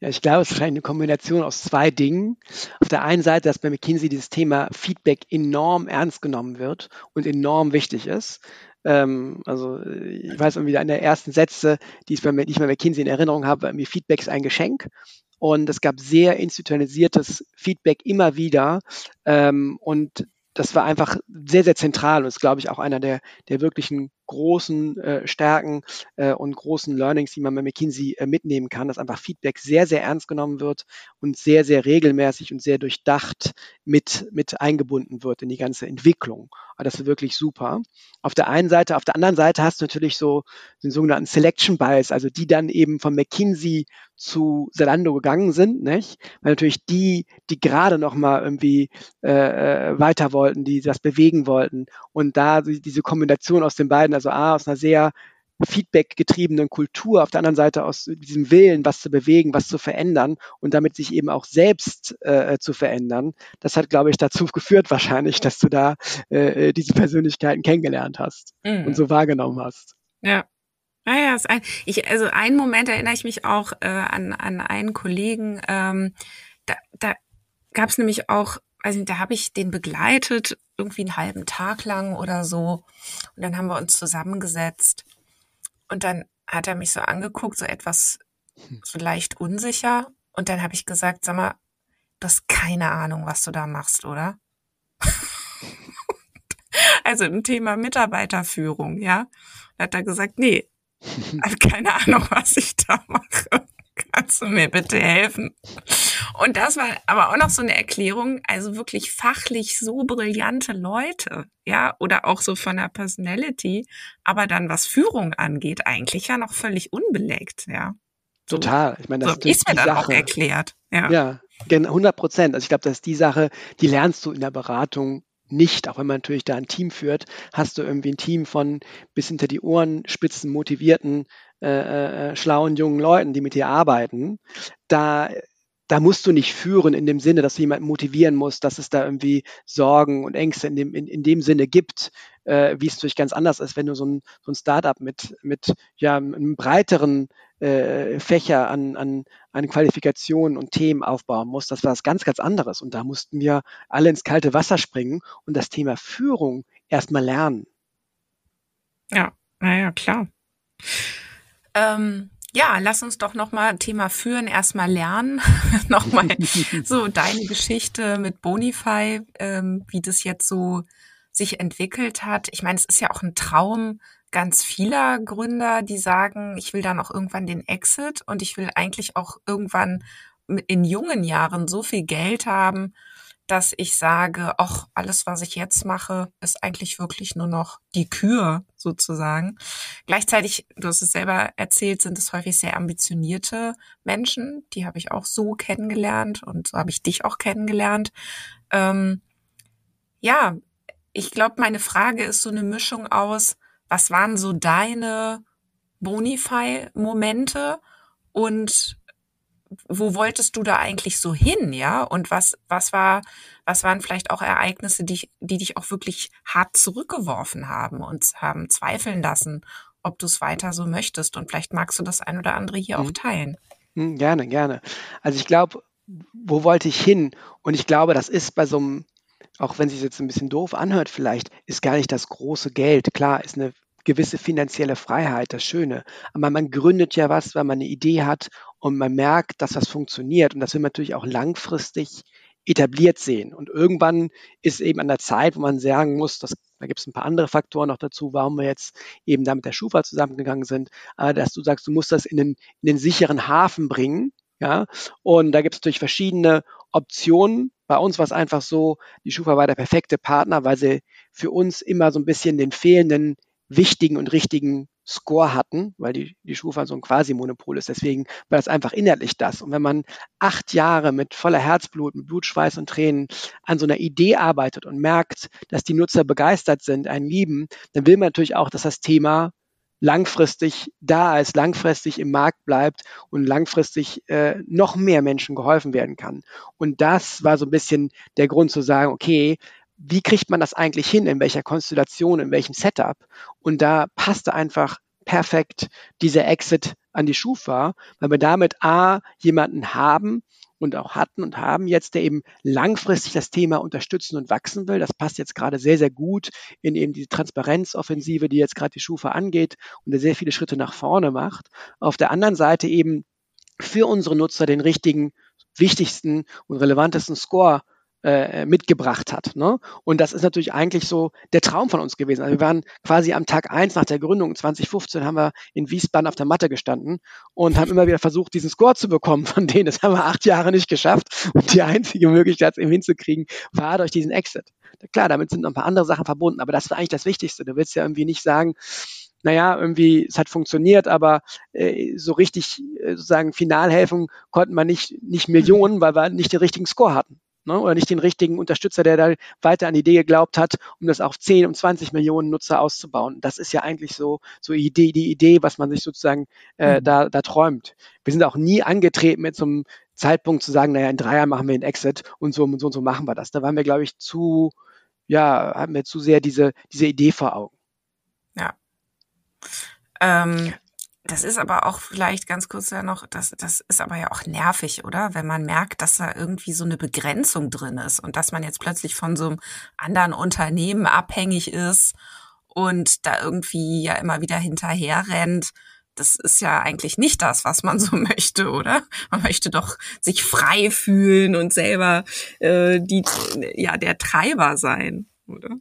Ja, ich glaube, es ist eine Kombination aus zwei Dingen. Auf der einen Seite, dass bei McKinsey dieses Thema Feedback enorm ernst genommen wird und enorm wichtig ist. Ähm, also ich weiß irgendwie eine der ersten Sätze, die ich bei, die ich bei McKinsey in Erinnerung habe, mir Feedback ist ein Geschenk. Und es gab sehr institutionalisiertes Feedback immer wieder. Ähm, und das war einfach sehr, sehr zentral und ist, glaube ich, auch einer der, der wirklichen großen äh, Stärken äh, und großen Learnings, die man bei McKinsey äh, mitnehmen kann, dass einfach Feedback sehr, sehr ernst genommen wird und sehr, sehr regelmäßig und sehr durchdacht mit, mit eingebunden wird in die ganze Entwicklung. Aber das ist wirklich super. Auf der einen Seite, auf der anderen Seite hast du natürlich so den sogenannten Selection Bias, also die dann eben von McKinsey zu Zalando gegangen sind, nicht? Weil natürlich die, die gerade noch mal irgendwie äh, äh weiter wollten, die das bewegen wollten und da diese Kombination aus den beiden, also A, aus einer sehr Feedback-getriebenen Kultur, auf der anderen Seite aus diesem Willen, was zu bewegen, was zu verändern und damit sich eben auch selbst äh, zu verändern. Das hat, glaube ich, dazu geführt wahrscheinlich, dass du da äh, diese Persönlichkeiten kennengelernt hast mhm. und so wahrgenommen hast. Ja. Naja, ah ein, ich, also einen Moment erinnere ich mich auch äh, an, an einen Kollegen, ähm, da, da gab es nämlich auch, also da habe ich den begleitet, irgendwie einen halben Tag lang oder so. Und dann haben wir uns zusammengesetzt und dann hat er mich so angeguckt, so etwas so leicht unsicher. Und dann habe ich gesagt, sag mal, du hast keine Ahnung, was du da machst, oder? also im Thema Mitarbeiterführung, ja. Da hat er gesagt, nee, habe keine Ahnung, was ich da mache. Kannst du mir bitte helfen? Und das war aber auch noch so eine Erklärung, also wirklich fachlich so brillante Leute, ja, oder auch so von der Personality, aber dann was Führung angeht, eigentlich ja noch völlig unbelegt, ja. So, Total. Ich meine, das so ist mir dann Sache. auch erklärt. Ja, ja 100 Prozent. Also ich glaube, das ist die Sache, die lernst du in der Beratung nicht, auch wenn man natürlich da ein Team führt, hast du irgendwie ein Team von bis hinter die Ohren spitzen, motivierten, äh, äh, schlauen jungen Leuten, die mit dir arbeiten. Da da musst du nicht führen in dem Sinne, dass du jemanden motivieren musst, dass es da irgendwie Sorgen und Ängste in dem, in, in dem Sinne gibt, äh, wie es natürlich ganz anders ist, wenn du so ein, so ein Startup mit, mit ja, einem breiteren äh, Fächer an, an, an Qualifikationen und Themen aufbauen musst. Das war was ganz, ganz anderes. Und da mussten wir alle ins kalte Wasser springen und das Thema Führung erstmal lernen. Ja, naja, klar. Ähm, ja, lass uns doch nochmal Thema Führen erstmal lernen. nochmal so deine Geschichte mit Bonify, ähm, wie das jetzt so sich entwickelt hat. Ich meine, es ist ja auch ein Traum ganz vieler Gründer, die sagen, ich will dann auch irgendwann den Exit und ich will eigentlich auch irgendwann in jungen Jahren so viel Geld haben, dass ich sage, ach, alles, was ich jetzt mache, ist eigentlich wirklich nur noch die Kür sozusagen. Gleichzeitig, du hast es selber erzählt, sind es häufig sehr ambitionierte Menschen. Die habe ich auch so kennengelernt und so habe ich dich auch kennengelernt. Ähm, ja, ich glaube, meine Frage ist so eine Mischung aus, was waren so deine Bonify-Momente und wo wolltest du da eigentlich so hin, ja? Und was, was war, was waren vielleicht auch Ereignisse, die, die dich auch wirklich hart zurückgeworfen haben und haben zweifeln lassen, ob du es weiter so möchtest? Und vielleicht magst du das ein oder andere hier mhm. auch teilen. Mhm, gerne, gerne. Also ich glaube, wo wollte ich hin? Und ich glaube, das ist bei so einem, auch wenn es sich jetzt ein bisschen doof anhört, vielleicht, ist gar nicht das große Geld. Klar, ist eine gewisse finanzielle Freiheit, das Schöne. Aber man gründet ja was, weil man eine Idee hat und man merkt, dass das funktioniert. Und das will man natürlich auch langfristig etabliert sehen. Und irgendwann ist eben an der Zeit, wo man sagen muss, dass, da gibt es ein paar andere Faktoren noch dazu, warum wir jetzt eben da mit der Schufa zusammengegangen sind, dass du sagst, du musst das in den, in den sicheren Hafen bringen. Ja, und da gibt es natürlich verschiedene Optionen. Bei uns war es einfach so, die Schufa war der perfekte Partner, weil sie für uns immer so ein bisschen den fehlenden wichtigen und richtigen Score hatten, weil die, die Schufa so ein Quasi-Monopol ist. Deswegen war das einfach inhaltlich das. Und wenn man acht Jahre mit voller Herzblut, mit Blut, Schweiß und Tränen an so einer Idee arbeitet und merkt, dass die Nutzer begeistert sind, einen lieben, dann will man natürlich auch, dass das Thema langfristig da ist, langfristig im Markt bleibt und langfristig äh, noch mehr Menschen geholfen werden kann. Und das war so ein bisschen der Grund zu sagen, okay, wie kriegt man das eigentlich hin, in welcher Konstellation, in welchem Setup. Und da passte einfach perfekt dieser Exit an die Schufa, weil wir damit A, jemanden haben und auch hatten und haben jetzt, der eben langfristig das Thema unterstützen und wachsen will. Das passt jetzt gerade sehr, sehr gut in eben die Transparenzoffensive, die jetzt gerade die Schufa angeht und der sehr viele Schritte nach vorne macht. Auf der anderen Seite eben für unsere Nutzer den richtigen, wichtigsten und relevantesten Score äh, mitgebracht hat. Ne? Und das ist natürlich eigentlich so der Traum von uns gewesen. Also wir waren quasi am Tag eins nach der Gründung 2015 haben wir in Wiesbaden auf der Matte gestanden und haben immer wieder versucht, diesen Score zu bekommen von denen. Das haben wir acht Jahre nicht geschafft. Und die einzige Möglichkeit, es eben hinzukriegen, war durch diesen Exit. Klar, damit sind noch ein paar andere Sachen verbunden, aber das war eigentlich das Wichtigste. Du willst ja irgendwie nicht sagen, naja, irgendwie, es hat funktioniert, aber äh, so richtig äh, sozusagen final helfen konnten wir nicht, nicht Millionen, weil wir nicht den richtigen Score hatten ne, oder nicht den richtigen Unterstützer, der da weiter an die Idee geglaubt hat, um das auf 10 und 20 Millionen Nutzer auszubauen. Das ist ja eigentlich so, so Idee, die Idee, was man sich sozusagen äh, mhm. da, da träumt. Wir sind auch nie angetreten mit so einem Zeitpunkt zu sagen, naja, in drei Jahren machen wir einen Exit und so und so und so machen wir das. Da waren wir, glaube ich, zu, ja, haben wir zu sehr diese, diese Idee vor Augen. Ja. Ähm, das ist aber auch vielleicht ganz kurz ja noch, das, das ist aber ja auch nervig, oder? Wenn man merkt, dass da irgendwie so eine Begrenzung drin ist und dass man jetzt plötzlich von so einem anderen Unternehmen abhängig ist und da irgendwie ja immer wieder hinterher rennt. Das ist ja eigentlich nicht das, was man so möchte, oder? Man möchte doch sich frei fühlen und selber äh, die, ja, der Treiber sein, oder?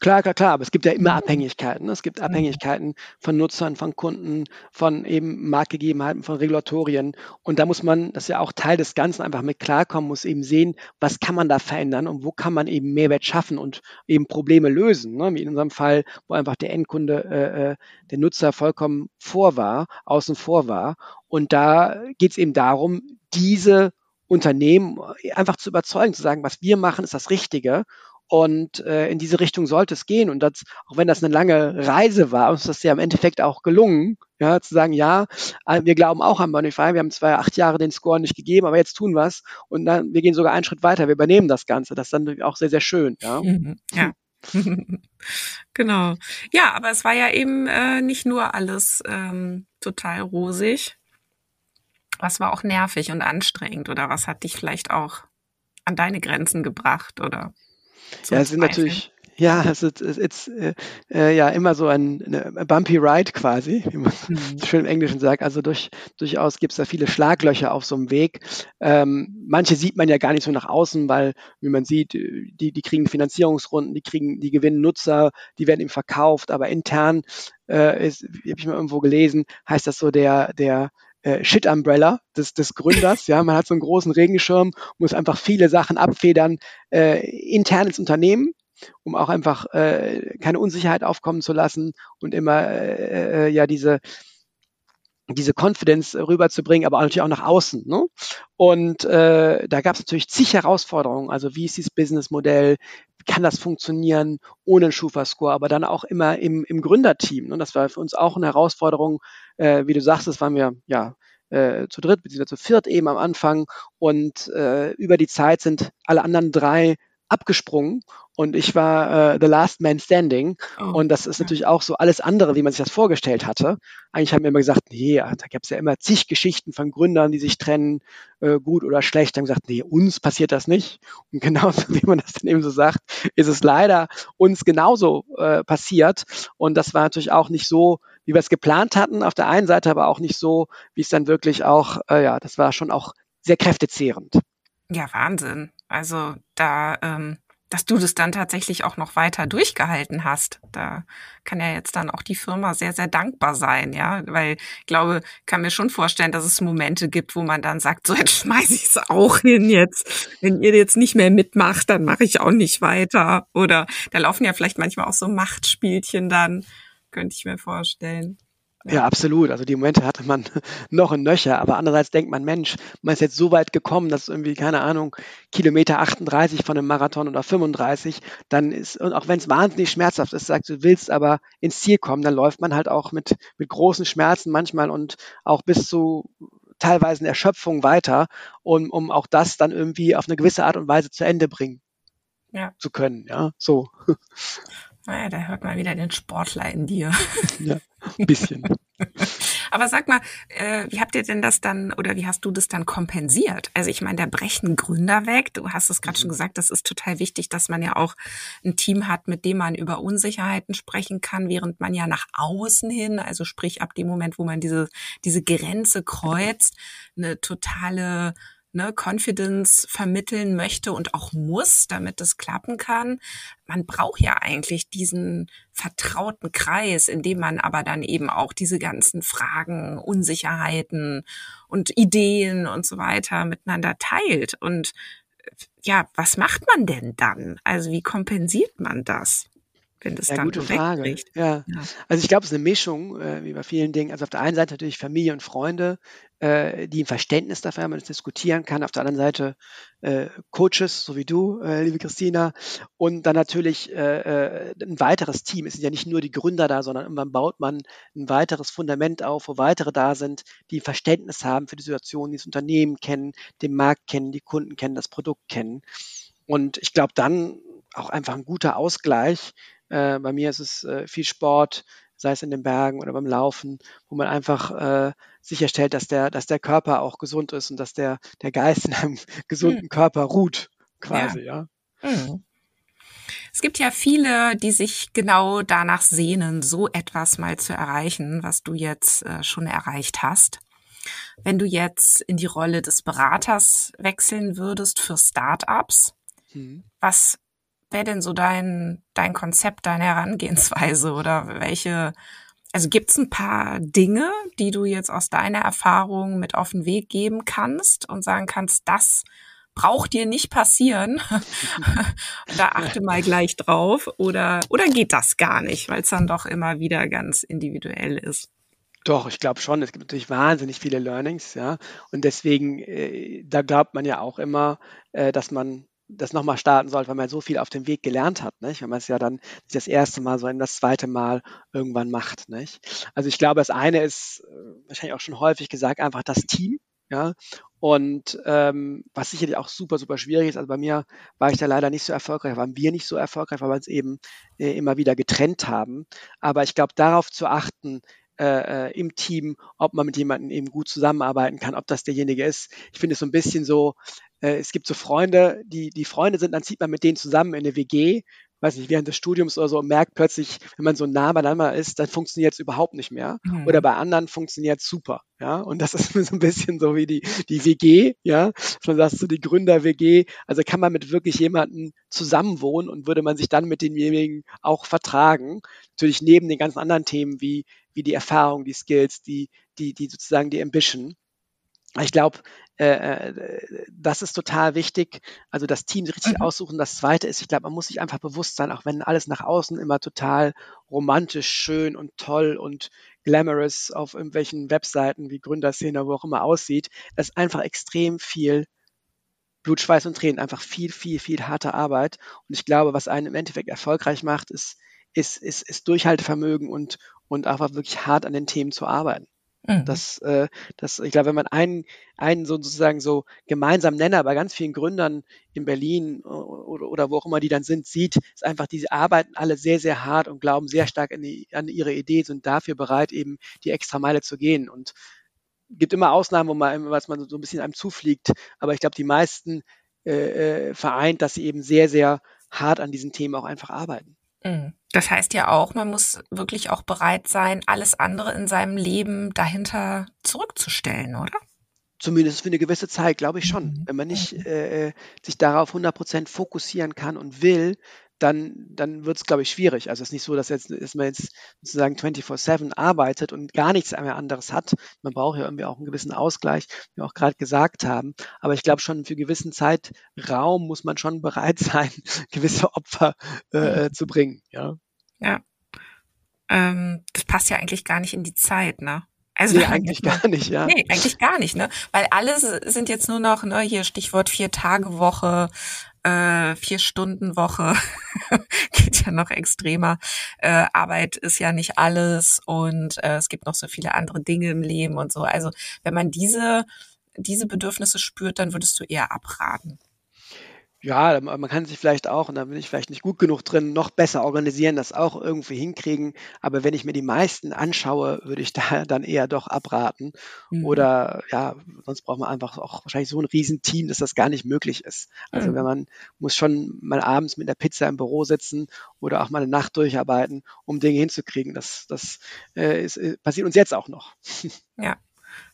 Klar, klar, klar, aber es gibt ja immer Abhängigkeiten. Ne? Es gibt Abhängigkeiten von Nutzern, von Kunden, von eben Marktgegebenheiten, von Regulatorien. Und da muss man, das ist ja auch Teil des Ganzen, einfach mit klarkommen, muss eben sehen, was kann man da verändern und wo kann man eben Mehrwert schaffen und eben Probleme lösen. Ne? Wie in unserem Fall, wo einfach der Endkunde, äh, äh der Nutzer vollkommen vor war, außen vor war. Und da geht es eben darum, diese Unternehmen einfach zu überzeugen, zu sagen, was wir machen, ist das Richtige und äh, in diese Richtung sollte es gehen. Und das, auch wenn das eine lange Reise war, uns das ja im Endeffekt auch gelungen, ja, zu sagen, ja, äh, wir glauben auch an Bonify, wir haben zwar acht Jahre den Score nicht gegeben, aber jetzt tun es und dann, wir gehen sogar einen Schritt weiter, wir übernehmen das Ganze. Das ist dann auch sehr, sehr schön. Ja. Ja. genau. Ja, aber es war ja eben äh, nicht nur alles ähm, total rosig. Was war auch nervig und anstrengend oder was hat dich vielleicht auch an deine Grenzen gebracht oder? Ja, es sind natürlich, Ja, es ist, es ist äh, äh, ja immer so ein eine bumpy ride quasi, wie man mhm. schön im Englischen sagt. Also durch, durchaus gibt es da viele Schlaglöcher auf so einem Weg. Ähm, manche sieht man ja gar nicht so nach außen, weil, wie man sieht, die, die kriegen Finanzierungsrunden, die kriegen, die gewinnen Nutzer, die werden eben verkauft, aber intern äh, ist, habe ich mal irgendwo gelesen, heißt das so der, der äh, Shit Umbrella des, des Gründers. Ja, man hat so einen großen Regenschirm, muss einfach viele Sachen abfedern äh, intern ins Unternehmen um auch einfach äh, keine Unsicherheit aufkommen zu lassen und immer äh, äh, ja diese diese Confidence rüberzubringen, aber natürlich auch nach außen. Ne? Und äh, da gab es natürlich zig Herausforderungen. Also wie ist dieses Businessmodell? Kann das funktionieren ohne einen Schufa-Score? Aber dann auch immer im, im Gründerteam. Ne? Das war für uns auch eine Herausforderung. Äh, wie du sagst, das waren wir ja äh, zu dritt beziehungsweise zu viert eben am Anfang. Und äh, über die Zeit sind alle anderen drei abgesprungen und ich war äh, the last man standing. Oh. Und das ist natürlich auch so alles andere, wie man sich das vorgestellt hatte. Eigentlich haben wir immer gesagt, nee, da gab es ja immer zig Geschichten von Gründern, die sich trennen, äh, gut oder schlecht. Haben gesagt, nee, uns passiert das nicht. Und genauso wie man das dann eben so sagt, ist es leider uns genauso äh, passiert. Und das war natürlich auch nicht so, wie wir es geplant hatten, auf der einen Seite, aber auch nicht so, wie es dann wirklich auch, äh, ja, das war schon auch sehr kräftezehrend. Ja, Wahnsinn. Also da, ähm, dass du das dann tatsächlich auch noch weiter durchgehalten hast. Da kann ja jetzt dann auch die Firma sehr, sehr dankbar sein, ja, weil ich glaube, kann mir schon vorstellen, dass es Momente gibt, wo man dann sagt, so jetzt schmeiße ich es auch hin jetzt. Wenn ihr jetzt nicht mehr mitmacht, dann mache ich auch nicht weiter. Oder da laufen ja vielleicht manchmal auch so Machtspielchen dann, könnte ich mir vorstellen. Ja, absolut. Also die Momente hatte man noch in Nöcher, aber andererseits denkt man, Mensch, man ist jetzt so weit gekommen, dass irgendwie, keine Ahnung, Kilometer 38 von einem Marathon oder 35, dann ist, und auch wenn es wahnsinnig schmerzhaft ist, sagst du willst aber ins Ziel kommen, dann läuft man halt auch mit, mit großen Schmerzen manchmal und auch bis zu teilweise Erschöpfung weiter, um, um auch das dann irgendwie auf eine gewisse Art und Weise zu Ende bringen ja. zu können. Ja, so. Naja, da hört man wieder den Sportler in dir. Ja, ein bisschen. Aber sag mal, äh, wie habt ihr denn das dann oder wie hast du das dann kompensiert? Also ich meine, da brechen Gründer weg. Du hast es gerade mhm. schon gesagt, das ist total wichtig, dass man ja auch ein Team hat, mit dem man über Unsicherheiten sprechen kann, während man ja nach außen hin, also sprich ab dem Moment, wo man diese, diese Grenze kreuzt, eine totale ne, Confidence vermitteln möchte und auch muss, damit das klappen kann. Man braucht ja eigentlich diesen vertrauten Kreis, in dem man aber dann eben auch diese ganzen Fragen, Unsicherheiten und Ideen und so weiter miteinander teilt. Und ja, was macht man denn dann? Also wie kompensiert man das? wenn das ja, dann gute Frage. Ja. ja. Also ich glaube, es ist eine Mischung, äh, wie bei vielen Dingen. Also auf der einen Seite natürlich Familie und Freunde, äh, die ein Verständnis dafür haben, man es diskutieren kann. Auf der anderen Seite äh, Coaches, so wie du, äh, liebe Christina. Und dann natürlich äh, äh, ein weiteres Team. Es sind ja nicht nur die Gründer da, sondern irgendwann baut man ein weiteres Fundament auf, wo weitere da sind, die Verständnis haben für die Situation, die das Unternehmen kennen, den Markt kennen, die Kunden kennen, das Produkt kennen. Und ich glaube dann auch einfach ein guter Ausgleich. Äh, bei mir ist es äh, viel Sport, sei es in den Bergen oder beim Laufen, wo man einfach äh, sicherstellt, dass der, dass der Körper auch gesund ist und dass der, der Geist in einem gesunden mhm. Körper ruht, quasi, ja. ja. Mhm. Es gibt ja viele, die sich genau danach sehnen, so etwas mal zu erreichen, was du jetzt äh, schon erreicht hast. Wenn du jetzt in die Rolle des Beraters wechseln würdest für Startups, mhm. was wäre denn so dein, dein Konzept, deine Herangehensweise oder welche, also gibt es ein paar Dinge, die du jetzt aus deiner Erfahrung mit auf den Weg geben kannst und sagen kannst, das braucht dir nicht passieren. da achte mal gleich drauf. Oder, oder geht das gar nicht, weil es dann doch immer wieder ganz individuell ist? Doch, ich glaube schon. Es gibt natürlich wahnsinnig viele Learnings, ja. Und deswegen, äh, da glaubt man ja auch immer, äh, dass man das nochmal starten sollte, weil man so viel auf dem Weg gelernt hat, nicht? wenn man es ja dann nicht das erste Mal, sondern das zweite Mal irgendwann macht. Nicht? Also ich glaube, das eine ist äh, wahrscheinlich auch schon häufig gesagt, einfach das Team. Ja, und ähm, was sicherlich auch super, super schwierig ist, also bei mir war ich da leider nicht so erfolgreich, waren wir nicht so erfolgreich, weil wir uns eben äh, immer wieder getrennt haben. Aber ich glaube, darauf zu achten, äh, äh, im Team, ob man mit jemandem eben gut zusammenarbeiten kann, ob das derjenige ist. Ich finde es so ein bisschen so, äh, es gibt so Freunde, die, die Freunde sind, dann zieht man mit denen zusammen in eine WG weiß nicht, während des Studiums oder so merkt plötzlich, wenn man so nah beieinander ist, dann funktioniert es überhaupt nicht mehr. Mhm. Oder bei anderen funktioniert es super. Ja, und das ist so ein bisschen so wie die, die WG, ja. Schon sagst du, die Gründer-WG. Also kann man mit wirklich jemandem zusammenwohnen und würde man sich dann mit denjenigen auch vertragen. Natürlich neben den ganzen anderen Themen wie, wie die Erfahrung, die Skills, die, die, die sozusagen die Ambition. Ich glaube, äh, äh, das ist total wichtig. Also das Team richtig mhm. aussuchen. Das Zweite ist, ich glaube, man muss sich einfach bewusst sein, auch wenn alles nach außen immer total romantisch, schön und toll und glamorous auf irgendwelchen Webseiten wie Gründerszene, wo auch immer aussieht, das ist einfach extrem viel Blut, Schweiß und Tränen, einfach viel, viel, viel harte Arbeit. Und ich glaube, was einen im Endeffekt erfolgreich macht, ist, ist, ist, ist Durchhaltevermögen und, und einfach wirklich hart an den Themen zu arbeiten. Mhm. Das, äh, das, ich glaube, wenn man einen, einen sozusagen so gemeinsamen Nenner bei ganz vielen Gründern in Berlin oder, oder wo auch immer die dann sind, sieht, ist einfach, diese arbeiten alle sehr, sehr hart und glauben sehr stark an, die, an ihre Idee, sind dafür bereit, eben die extra Meile zu gehen. Und gibt immer Ausnahmen, wo man, was man so ein bisschen einem zufliegt, aber ich glaube, die meisten äh, äh, vereint, dass sie eben sehr, sehr hart an diesen Themen auch einfach arbeiten. Mhm. Das heißt ja auch, man muss wirklich auch bereit sein, alles andere in seinem Leben dahinter zurückzustellen, oder? Zumindest für eine gewisse Zeit, glaube ich schon. Mhm. Wenn man nicht äh, äh sich darauf 100 Prozent fokussieren kann und will, dann, dann wird es, glaube ich, schwierig. Also es ist nicht so, dass, jetzt, dass man jetzt sozusagen 24-7 arbeitet und gar nichts mehr anderes hat. Man braucht ja irgendwie auch einen gewissen Ausgleich, wie wir auch gerade gesagt haben. Aber ich glaube schon, für gewissen Zeitraum muss man schon bereit sein, gewisse Opfer äh, zu bringen. Ja. Ja. Ähm, das passt ja eigentlich gar nicht in die Zeit, ne? Also nee, eigentlich gar nicht, ja. Nee, eigentlich gar nicht, ne? Weil alle sind jetzt nur noch, ne, hier Stichwort Vier-Tage-Woche, äh, Vier-Stunden-Woche geht ja noch extremer. Äh, Arbeit ist ja nicht alles und äh, es gibt noch so viele andere Dinge im Leben und so. Also wenn man diese, diese Bedürfnisse spürt, dann würdest du eher abraten. Ja, man kann sich vielleicht auch, und da bin ich vielleicht nicht gut genug drin, noch besser organisieren, das auch irgendwie hinkriegen. Aber wenn ich mir die meisten anschaue, würde ich da dann eher doch abraten. Mhm. Oder ja, sonst braucht man einfach auch wahrscheinlich so ein Riesenteam, dass das gar nicht möglich ist. Also mhm. wenn man muss schon mal abends mit der Pizza im Büro sitzen oder auch mal eine Nacht durcharbeiten, um Dinge hinzukriegen. Das, das äh, ist, äh, passiert uns jetzt auch noch. Ja.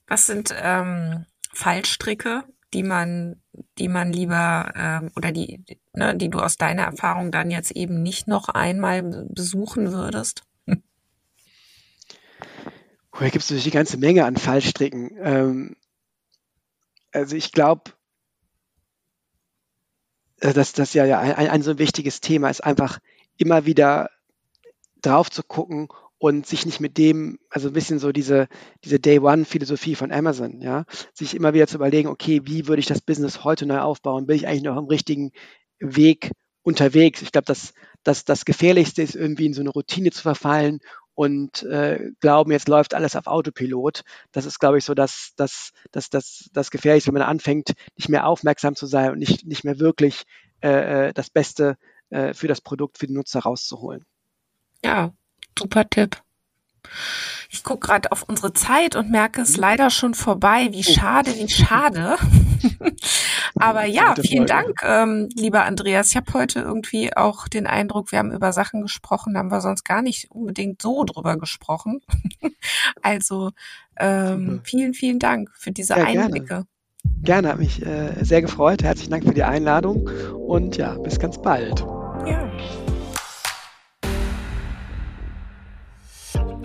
Was sind ähm, Fallstricke, die man, die man lieber ähm, oder die, ne, die du aus deiner Erfahrung dann jetzt eben nicht noch einmal besuchen würdest? Oh, da gibt es natürlich eine ganze Menge an Fallstricken. Ähm, also ich glaube, äh, dass das ja, ja ein, ein so wichtiges Thema ist, einfach immer wieder drauf zu gucken und sich nicht mit dem, also ein bisschen so diese, diese Day-One-Philosophie von Amazon, ja, sich immer wieder zu überlegen, okay, wie würde ich das Business heute neu aufbauen? Bin ich eigentlich noch am richtigen Weg unterwegs? Ich glaube, das, das, das Gefährlichste ist irgendwie in so eine Routine zu verfallen und äh, glauben, jetzt läuft alles auf Autopilot. Das ist, glaube ich, so das, das, das, das, das Gefährlichste, wenn man anfängt, nicht mehr aufmerksam zu sein und nicht, nicht mehr wirklich äh, äh das Beste äh, für das Produkt, für den Nutzer rauszuholen. Ja, Super Tipp. Ich gucke gerade auf unsere Zeit und merke es leider schon vorbei. Wie oh. schade, wie schade. Aber ja, vielen Dank, ähm, lieber Andreas. Ich habe heute irgendwie auch den Eindruck, wir haben über Sachen gesprochen, da haben wir sonst gar nicht unbedingt so drüber gesprochen. also ähm, vielen, vielen Dank für diese ja, Einblicke. Gerne. gerne, hat mich äh, sehr gefreut. Herzlichen Dank für die Einladung und ja, bis ganz bald. Ja.